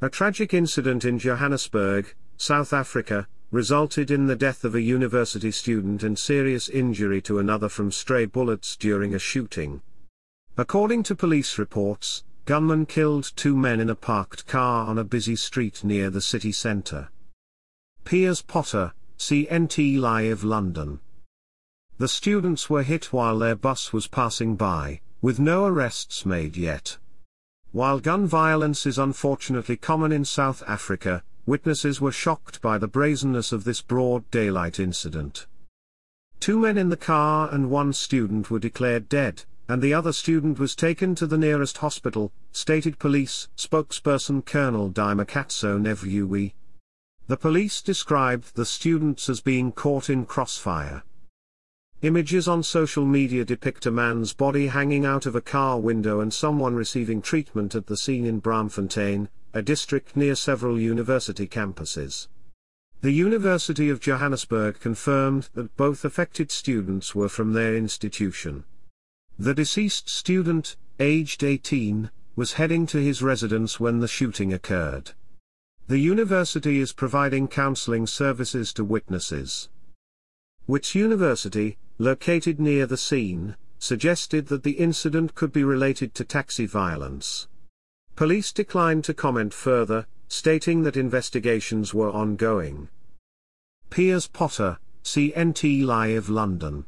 A tragic incident in Johannesburg, South Africa, resulted in the death of a university student and serious injury to another from stray bullets during a shooting. According to police reports, gunmen killed two men in a parked car on a busy street near the city centre. Piers Potter, CNT Live London. The students were hit while their bus was passing by, with no arrests made yet. While gun violence is unfortunately common in South Africa, witnesses were shocked by the brazenness of this broad daylight incident. Two men in the car and one student were declared dead, and the other student was taken to the nearest hospital, stated police spokesperson Colonel Dimakatso Nevhuhulwi. The police described the students as being caught in crossfire. Images on social media depict a man's body hanging out of a car window and someone receiving treatment at the scene in Braamfontein, a district near several university campuses. The University of Johannesburg confirmed that both affected students were from their institution. The deceased student, aged 18, was heading to his residence when the shooting occurred. The university is providing counseling services to witnesses. Wits University, located near the scene, suggested that the incident could be related to taxi violence. Police declined to comment further, stating that investigations were ongoing. Piers Potter, CNT Live London